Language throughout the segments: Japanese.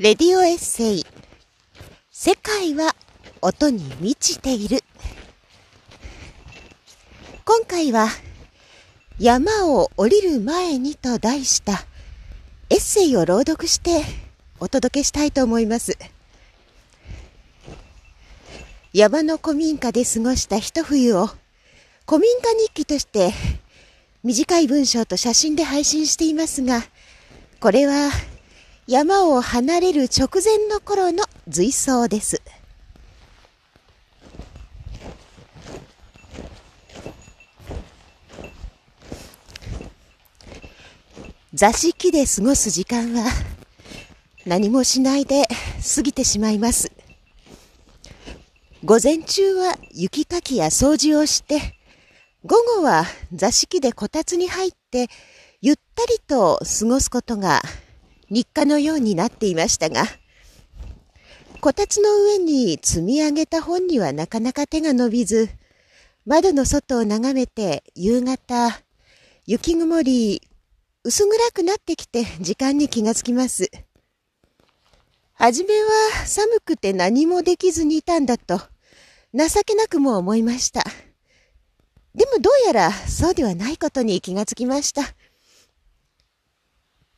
レディオエッセイ。世界は音に満ちている。今回は山を降りる前にと題したエッセイを朗読してお届けしたいと思います。山の古民家で過ごした一冬を古民家日記として短い文章と写真で配信していますがこれは山を離れる直前の頃の随想です。座敷で過ごす時間は何もしないで過ぎてしまいます。午前中は雪かきや掃除をして、午後は座敷でこたつに入ってゆったりと過ごすことが日課のようになっていましたが、こたつの上に積み上げた本にはなかなか手が伸びず、窓の外を眺めて夕方、雪曇り、薄暗くなってきて時間に気がつきます。はじめは寒くて何もできずにいたんだと、情けなくも思いました。でもどうやらそうではないことに気がつきました。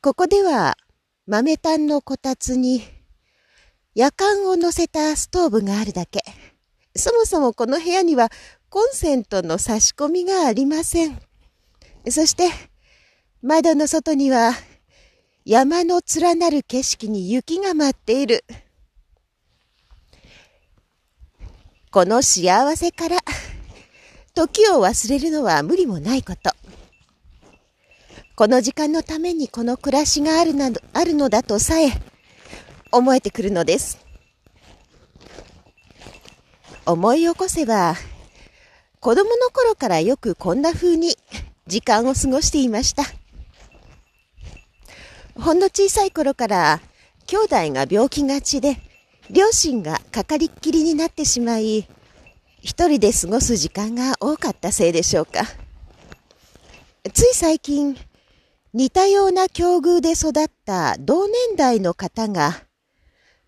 ここでは豆炭のこたつに夜間を乗せたストーブがあるだけ。そもそもこの部屋にはコンセントの差し込みがありません。そして窓の外には山の連なる景色に雪が舞っている。この幸せから時を忘れるのは無理もないこと。この時間のためにこの暮らしがあるなどあるのだとさえ思えてくるのです。思い起こせば、子供の頃からよくこんな風に時間を過ごしていました。ほんの小さい頃から兄弟が病気がちで、両親がかかりっきりになってしまい、一人で過ごす時間が多かったせいでしょうか。つい最近、似たような境遇で育った同年代の方が、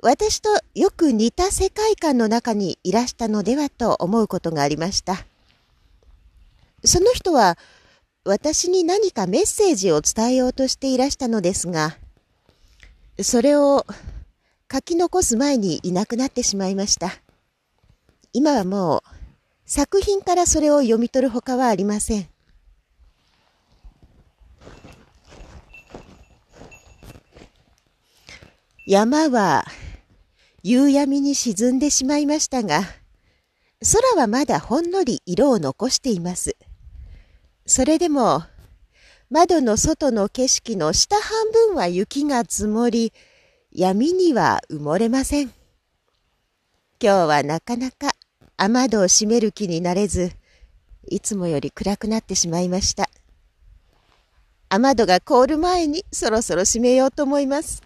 私とよく似た世界観の中にいらしたのではと思うことがありました。その人は、私に何かメッセージを伝えようとしていらしたのですが、それを書き残す前にいなくなってしまいました。今はもう作品からそれを読み取るほかはありません。山は夕闇に沈んでしまいましたが、空はまだほんのり色を残しています。それでも、窓の外の景色の下半分は雪が積もり、闇には埋もれません。今日はなかなか雨戸を閉める気になれず、いつもより暗くなってしまいました。雨戸が凍る前にそろそろ閉めようと思います。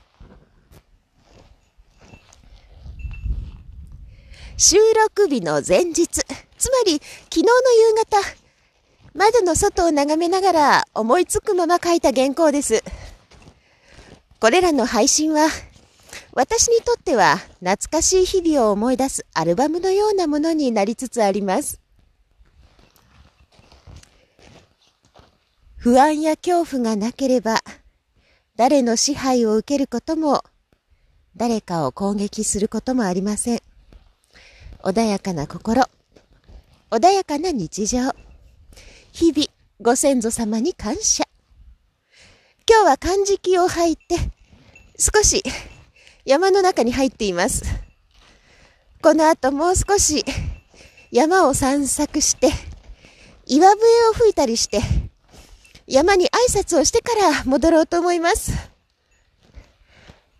収録日の前日、つまり昨日の夕方、窓の外を眺めながら思いつくまま書いた原稿です。これらの配信は、私にとっては懐かしい日々を思い出すアルバムのようなものになりつつあります。不安や恐怖がなければ、誰の支配を受けることも、誰かを攻撃することもありません。穏やかな心、穏やかな日常、日々ご先祖様に感謝。今日は漢字気を吐いて、少し山の中に入っています。この後もう少し山を散策して、岩笛を吹いたりして、山に挨拶をしてから戻ろうと思います。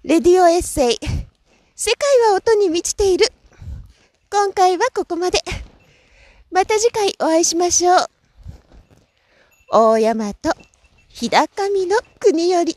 レディオエッセイ、世界は音に満ちている。今回はここまで。また次回お会いしましょう。大山と日高みの国より。